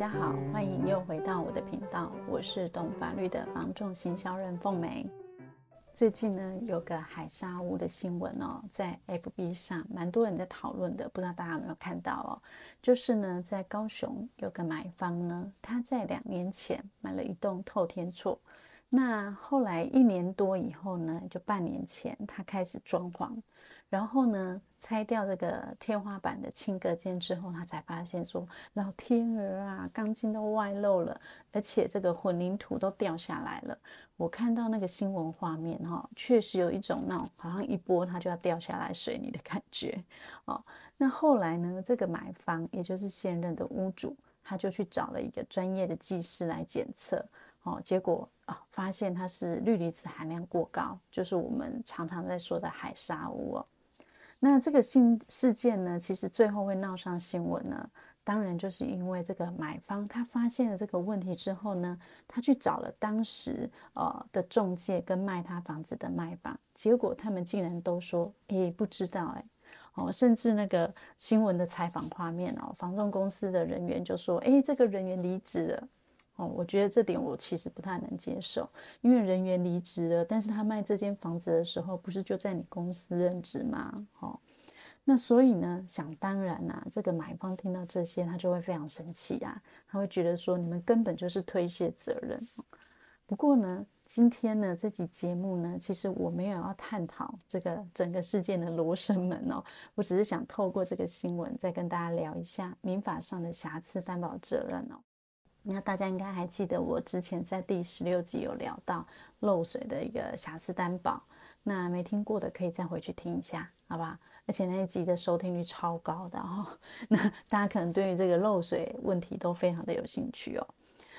大家好，欢迎又回到我的频道，我是懂法律的房仲行销人凤梅。最近呢，有个海沙屋的新闻哦，在 FB 上蛮多人在讨论的，不知道大家有没有看到哦？就是呢，在高雄有个买方呢，他在两年前买了一栋透天厝。那后来一年多以后呢，就半年前他开始装潢，然后呢，拆掉这个天花板的轻隔间之后，他才发现说，老天儿啊，钢筋都外露了，而且这个混凝土都掉下来了。我看到那个新闻画面哈、哦，确实有一种那种好像一拨它就要掉下来水泥的感觉哦。那后来呢，这个买方也就是现任的屋主，他就去找了一个专业的技师来检测。哦，结果、发现它是氯离子含量过高，就是我们常常在说的海砂屋哦。那这个新事件呢，其实最后会闹上新闻呢，当然就是因为这个买方他发现了这个问题之后呢，他去找了当时呃的中介跟卖他房子的卖方，结果他们竟然都说，诶，不知道诶，哦，甚至那个新闻的采访画面哦，房仲公司的人员就说，诶，这个人员离职了。哦，我觉得这点我其实不太能接受，因为人员离职了，但是他卖这间房子的时候，不是就在你公司任职吗？哦，那所以呢，想当然呐、啊，这个买方听到这些，他就会非常生气啊，他会觉得说你们根本就是推卸责任。不过呢，今天呢这集节目呢，其实我没有要探讨这个整个事件的罗生门哦，我只是想透过这个新闻，再跟大家聊一下民法上的瑕疵担保责任哦。那大家应该还记得，我之前在第十六集有聊到漏水的一个瑕疵担保，那没听过的可以再回去听一下，好吧？而且那一集的收听率超高的哦，那大家可能对于这个漏水问题都非常的有兴趣哦。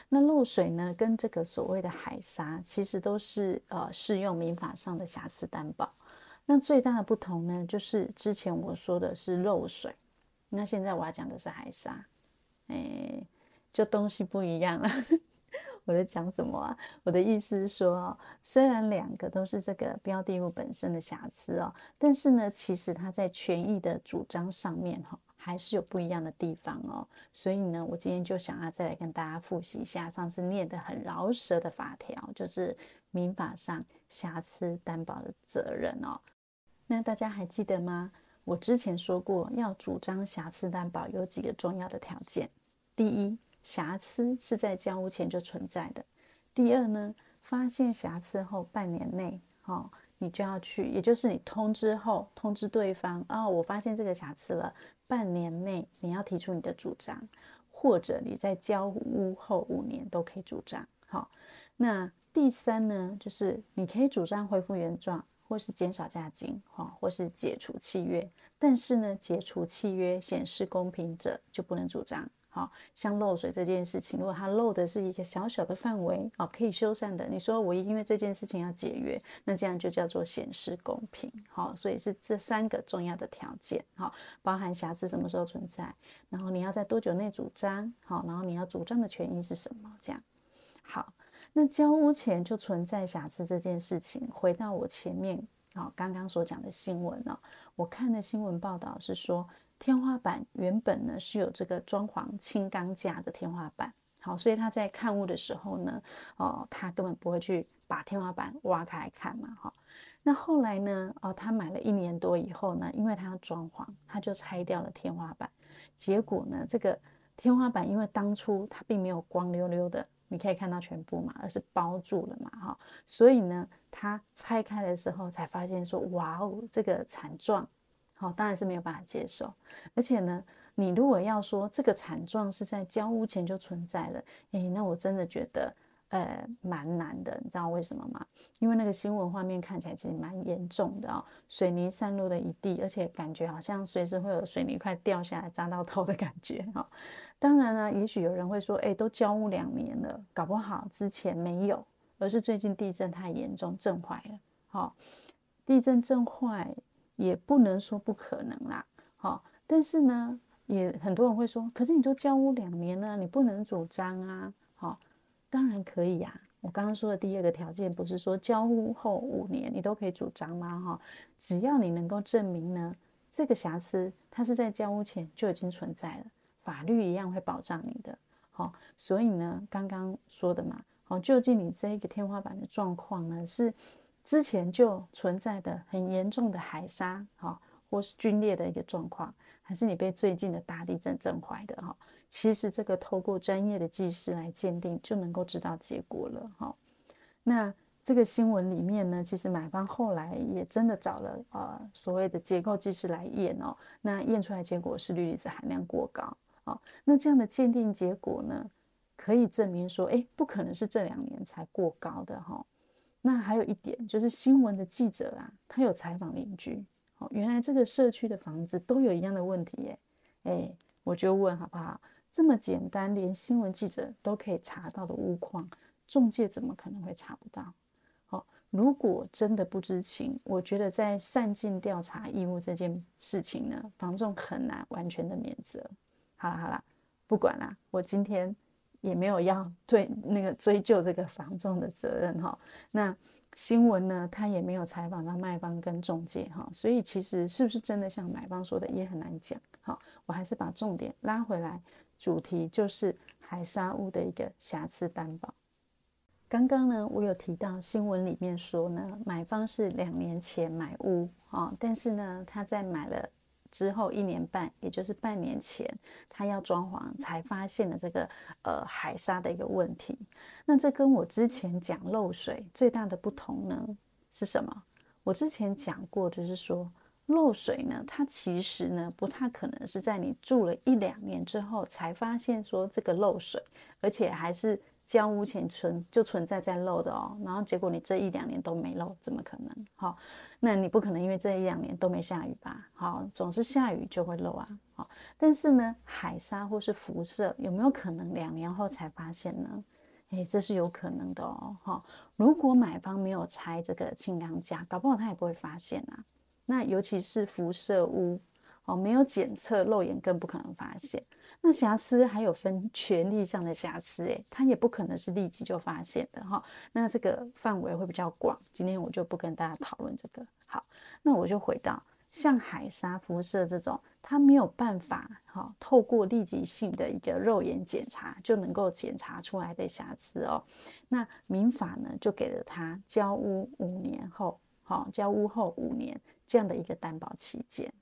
那漏水呢，跟这个所谓的海砂其实都是呃适用民法上的瑕疵担保。那最大的不同呢，就是之前我说的是漏水，那现在我要讲的是海砂，诶。就东西不一样了，我在讲什么啊？我的意思是说，虽然两个都是这个标的物本身的瑕疵哦，但是呢，其实它在权益的主张上面哈，还是有不一样的地方哦。所以呢，我今天就想要再来跟大家复习一下上次念得很饶舌的法条，就是民法上瑕疵担保的责任哦。那大家还记得吗？我之前说过，要主张瑕疵担保有几个重要的条件，第一。瑕疵是在交屋前就存在的。第二呢，发现瑕疵后半年内，哦，你就要去，也就是你通知后通知对方，哦，我发现这个瑕疵了，半年内你要提出你的主张，或者你在交屋后五年都可以主张。好，那第三呢，就是你可以主张恢复原状，或是减少价金，哈，或是解除契约。但是呢，解除契约显失公平者就不能主张。好像漏水这件事情，如果它漏的是一个小小的范围，哦，可以修缮的，你说我因为这件事情要解约，那这样就叫做显失公平。好，所以是这三个重要的条件，好，包含瑕疵什么时候存在，然后你要在多久内主张，好，然后你要主张的权益是什么，这样。好，那交屋前就存在瑕疵这件事情，回到我前面啊刚刚所讲的新闻哦，我看的新闻报道是说。天花板原本呢是有这个装潢轻钢架的天花板，好，所以他在看物的时候呢，哦，他根本不会去把天花板挖开来看嘛，哈。那后来呢，哦，他买了一年多以后呢，因为他要装潢，他就拆掉了天花板。结果呢，这个天花板因为当初它并没有光溜溜的，你可以看到全部嘛，而是包住了嘛，哈。所以呢，他拆开的时候才发现说，哇哦，这个惨状。好，当然是没有办法接受。而且呢，你如果要说这个惨状是在交屋前就存在了，诶，那我真的觉得，呃，蛮难的。你知道为什么吗？因为那个新闻画面看起来其实蛮严重的哦，水泥散落了一地，而且感觉好像随时会有水泥块掉下来砸到头的感觉哈。当然呢，也许有人会说，诶，都交屋两年了，搞不好之前没有，而是最近地震太严重震坏了。好，地震震坏。也不能说不可能啦，好，但是呢，也很多人会说，可是你都交屋两年了，你不能主张啊，好，当然可以呀。我刚刚说的第二个条件不是说交屋后五年你都可以主张吗？哈，只要你能够证明呢，这个瑕疵它是在交屋前就已经存在了，法律一样会保障你的。好，所以呢，刚刚说的嘛，好，究竟你这一个天花板的状况呢，是之前就存在的很严重的海沙，好，或是龟裂的一个状况，还是你被最近的大地震震坏的哈？其实这个透过专业的技师来鉴定，就能够知道结果了哈。那这个新闻里面呢，其实买方后来也真的找了呃所谓的结构技师来验哦，那验出来结果是氯离子含量过高。啊，那这样的鉴定结果呢，可以证明说，哎，不可能是这两年才过高的哈。那还有一点就是新闻的记者啊，他有采访邻居，哦，原来这个社区的房子都有一样的问题耶，哎，我就问好不好？这么简单，连新闻记者都可以查到的屋况，中介怎么可能会查不到？好，如果真的不知情，我觉得在善尽调查义务这件事情呢，房仲很难完全的免责。好了好了，不管了，我今天也没有要 对那个追究这个房仲的责任哈。那新闻呢，他也没有采访到卖方跟中介哈，所以其实是不是真的像买方说的也很难讲。好，我还是把重点拉回来，主题就是海沙屋的一个瑕疵担保。刚刚呢，我有提到新闻里面说呢，买方是两年前买屋啊，但是呢，他在买了。之后一年半，也就是半年前，他要装潢才发现了这个呃海沙的一个问题。那这跟我之前讲漏水最大的不同呢是什么？我之前讲过，就是说漏水呢，它其实呢不太可能是在你住了一两年之后才发现说这个漏水，而且还是。交屋前存就存在在漏的哦，然后结果你这一两年都没漏，怎么可能？好，那你不可能因为这一两年都没下雨吧？好，总是下雨就会漏啊。好，但是呢，海沙或是辐射有没有可能两年后才发现呢？诶，这是有可能的哦。好，如果买方没有拆这个轻钢架，搞不好他也不会发现啊。那尤其是辐射污。哦，没有检测，肉眼更不可能发现。那瑕疵还有分权利上的瑕疵，诶，它也不可能是立即就发现的哈。那这个范围会比较广，今天我就不跟大家讨论这个。好，那我就回到像海砂、辐射这种，它没有办法哈，透过立即性的一个肉眼检查就能够检查出来的瑕疵哦。那民法呢，就给了他交屋五年后，好，交屋后五年这样的一个担保期间。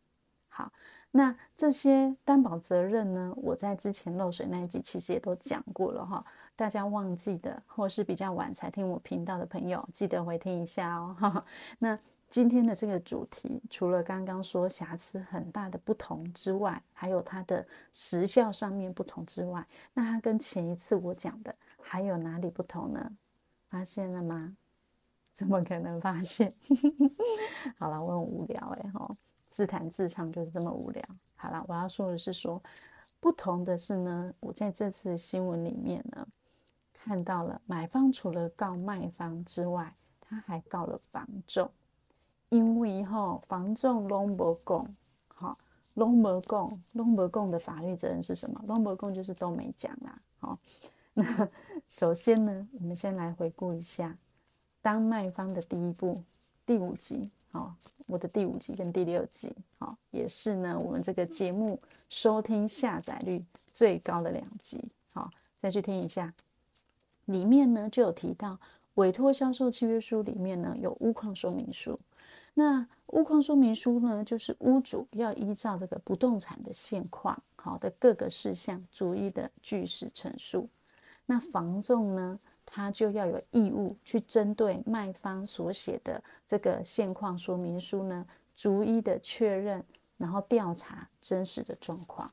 好，那这些担保责任呢？我在之前漏水那一集其实也都讲过了哈，大家忘记的或是比较晚才听我频道的朋友，记得回听一下哦。哈 那今天的这个主题，除了刚刚说瑕疵很大的不同之外，还有它的时效上面不同之外，那它跟前一次我讲的还有哪里不同呢？发现了吗？怎么可能发现？好了，我很无聊哎哈。自弹自唱就是这么无聊。好了，我要说的是说，不同的是呢，我在这次的新闻里面呢，看到了买方除了告卖方之外，他还告了房仲，因为哈房仲拢无讲，哈拢无讲，拢无讲的法律责任是什么？拢无讲就是都没讲啦。好，那首先呢，我们先来回顾一下当卖方的第一步，第五集。好，我的第五集跟第六集，好，也是呢，我们这个节目收听下载率最高的两集，好，再去听一下，里面呢就有提到委托销售契约书里面呢有屋况说明书，那屋况说明书呢就是屋主要依照这个不动产的现况，好的各个事项逐一的据实陈述，那房仲呢，他就要有义务去针对卖方所写的这个现况说明书呢，逐一的确认，然后调查真实的状况。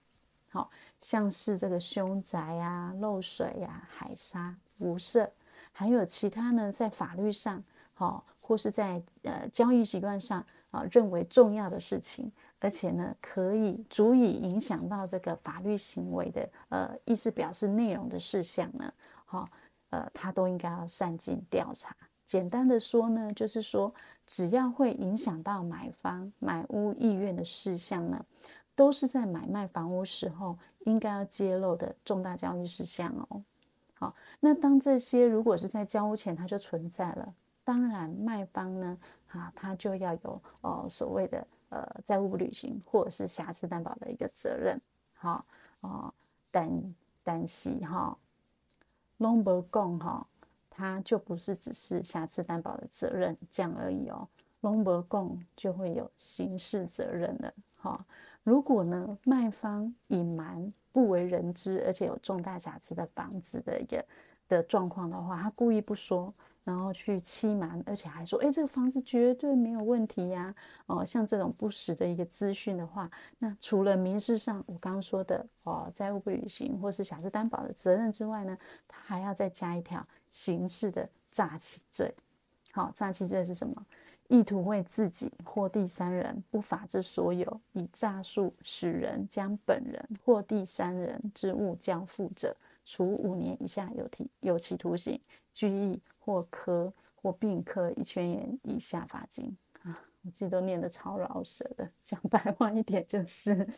好，像是这个凶宅啊、漏水啊、海沙、辐射，还有其他呢，在法律上，好，或是在呃交易习惯上啊，认为重要的事情，而且呢，可以足以影响到这个法律行为的呃意思表示内容的事项呢，好。呃，他都应该要善尽调查。简单的说呢，就是说，只要会影响到买方买屋意愿的事项呢，都是在买卖房屋时候应该要揭露的重大交易事项哦。好，那当这些如果是在交屋前它就存在了，当然卖方呢，啊，他就要有呃所谓的呃债务不履行或者是瑕疵担保的一个责任。好，哦，但但是哈，拢无讲哈，它就不是只是瑕疵担保的责任这样而已哦。拢无讲就会有刑事责任了哈。如果呢，卖方隐瞒不为人知，而且有重大瑕疵的房子的一个的状况的话，他故意不说，然后去欺瞒，而且还说，哎，这个房子绝对没有问题呀，哦，像这种不实的一个资讯的话，那除了民事上我刚刚说的哦，债务不履行或是瑕疵担保的责任之外呢，他还要再加一条刑事的诈欺罪。好，诈欺罪是什么？意图为自己或第三人不法之所有，以诈术使人将本人或第三人之物交付者，处五年以下有期有期徒刑、拘役或科或并科一千元以下罚金啊！我自己都念得超饶舌的，讲白话一点就是，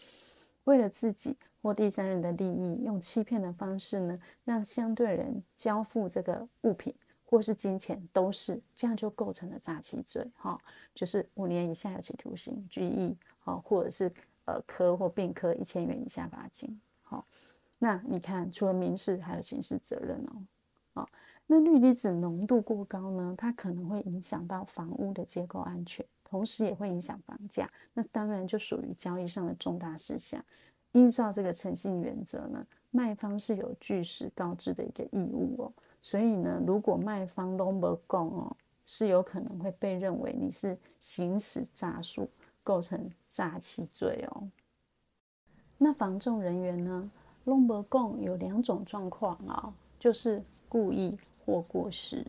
为了自己或第三人的利益，用欺骗的方式呢，让相对人交付这个物品。或是金钱都是这样，就构成了诈欺罪，哈，就是五年以下有期徒刑、拘役，哈，或者是呃科或并科一千元以下罚金，好，那你看，除了民事，还有刑事责任哦，那氯离子浓度过高呢，它可能会影响到房屋的结构安全，同时也会影响房价，那当然就属于交易上的重大事项。依照这个诚信原则呢，卖方是有据实告知的一个义务哦。所以呢，如果卖方都不供哦，是有可能会被认为你是行使诈术，构成诈欺罪哦。那房仲人员呢，都没讲有两种状况啊，就是故意或过失。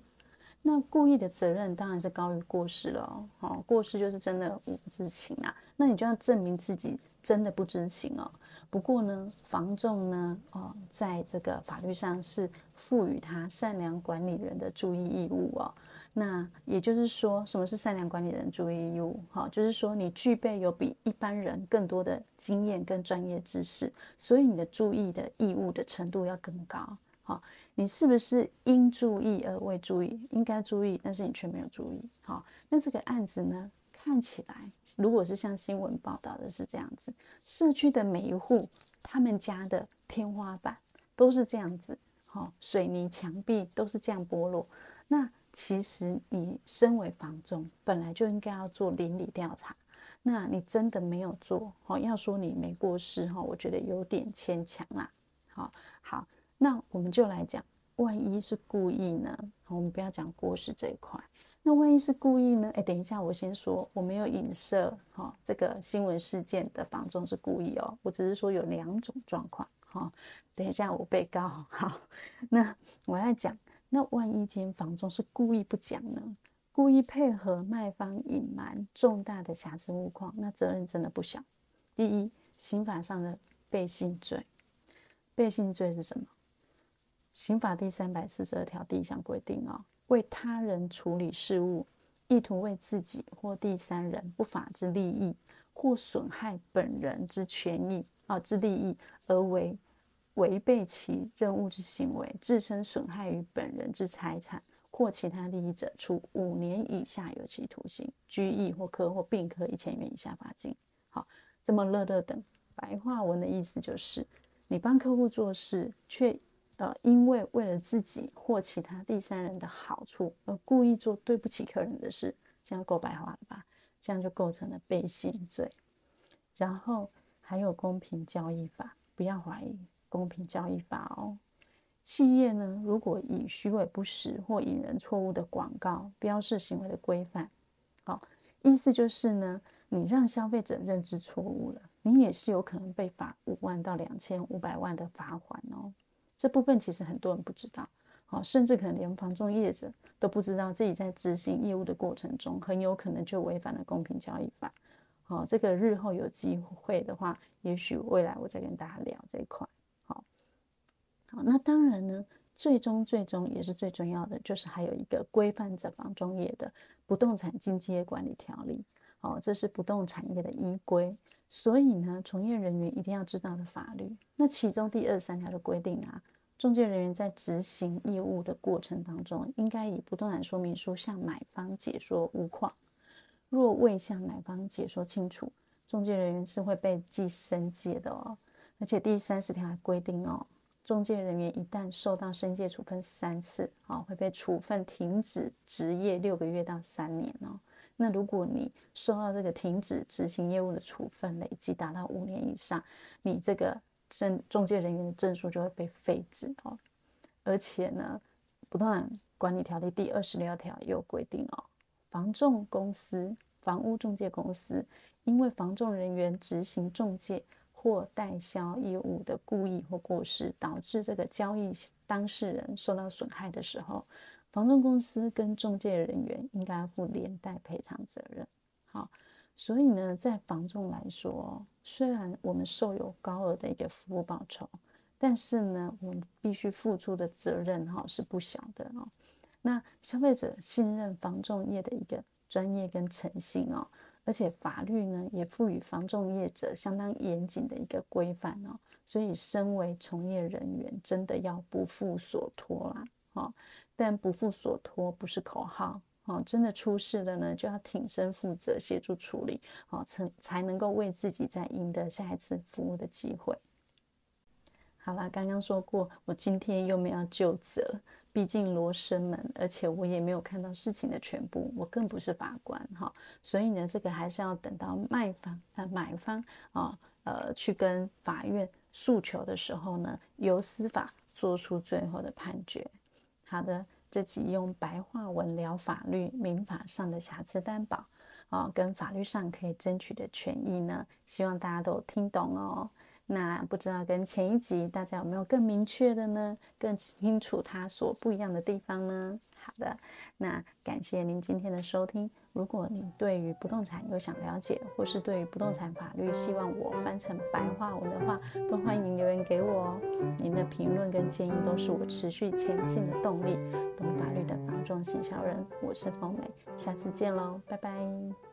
那故意的责任当然是高于过失了哦。过失就是真的我不知情啊，那你就要证明自己真的不知情哦。不过呢，房仲呢，哦，在这个法律上是赋予他善良管理人的注意义务哦。那也就是说，什么是善良管理人注意义务？哈、就是说你具备有比一般人更多的经验跟专业知识，所以你的注意的义务的程度要更高。哈、你是不是应注意而未注意？应该注意，但是你却没有注意。好、那这个案子呢？看起来，如果是像新闻报道的是这样子，社区的每一户，他们家的天花板都是这样子，好，水泥墙壁都是这样剥落。那其实你身为房仲，本来就应该要做邻里调查。那你真的没有做，好，要说你没过失，哈，我觉得有点牵强啦。好，好，那我们就来讲，万一是故意呢？我们不要讲过失这一块。那万一是故意呢？哎，等一下，我先说，我没有影射哈、哦，这个新闻事件的房仲是故意哦，我只是说有两种状况哈、等一下，我被告好，那我要讲，那万一间房中是故意不讲呢？故意配合卖方隐瞒重大的瑕疵物况，那责任真的不小。第一，刑法上的背信罪，背信罪是什么？刑法第三百四十二条第一项规定哦。为他人处理事务，意图为自己或第三人不法之利益，或损害本人之权益啊之利益，而为违背其任务之行为，自身损害于本人之财产或其他利益者，处五年以下有期徒刑、拘役或科或并科一千元以下罚金。好，这么乐乐等白话文的意思就是，你帮客户做事却。呃，因为为了自己或其他第三人的好处而故意做对不起客人的事，这样够白话了吧？这样就构成了背信罪。然后还有公平交易法，不要怀疑公平交易法哦。企业呢，如果以虚伪不实或引人错误的广告标示行为的规范，好、意思就是呢，你让消费者认知错误了，你也是有可能被罚五万到两千五百万的罚款哦。这部分其实很多人不知道，好，甚至可能连房仲业者都不知道自己在执行业务的过程中，很有可能就违反了公平交易法。好，这个日后有机会的话，也许未来我再跟大家聊这一块。那当然呢，最终最终也是最重要的，就是还有一个规范着房中业的不动产经纪业管理条例。哦，这是不动产业的依规。所以呢，从业人员一定要知道的法律，那其中第二十三条的规定啊，中介人员在执行业务的过程当中，应该以不动产说明书向买方解说物况。若未向买方解说清楚，中介人员是会被记申诫的哦。而且第三十条还规定哦，中介人员一旦受到申诫处分三次，啊，会被处分停止执业六个月到三年哦。那如果你受到这个停止执行业务的处分，累计达到五年以上，你这个证中介人员的证书就会被废止哦。而且呢，不动产管理条例第二十六条也有规定哦，房仲公司、房屋中介公司，因为房仲人员执行中介或代销业务的故意或过失，导致这个交易当事人受到损害的时候，房仲公司跟中介人员应该要负连带赔偿责任。好，所以呢，在房仲来说，虽然我们受有高额的一个服务报酬。但是呢，我们必须付出的责任哈是不小的哦。那消费者信任房仲业的一个专业跟诚信哦，而且法律呢也赋予房仲业者相当严谨的一个规范哦。所以，身为从业人员，真的要不负所托啦。哈。但不负所托不是口号哦，真的出事了呢，就要挺身负责，协助处理哦，才才能够为自己再赢得下一次服务的机会。好啦，刚刚说过，我今天又没有就责，毕竟罗生门，而且我也没有看到事情的全部，我更不是法官哈，所以呢，这个还是要等到卖方呃买方啊呃去跟法院诉求的时候呢，由司法做出最后的判决。好的，这集用白话文聊法律民法上的瑕疵担保啊，跟法律上可以争取的权益呢，希望大家都听懂哦。那不知道跟前一集大家有没有更明确的呢？更清楚它所不一样的地方呢？好的，那感谢您今天的收听。如果您对于不动产有想了解，或是对于不动产法律希望我翻成白话文的话，都欢迎留言给我哦。您的评论跟建议都是我持续前进的动力。懂法律的房仲行销人，我是凤美，下次见喽，拜拜。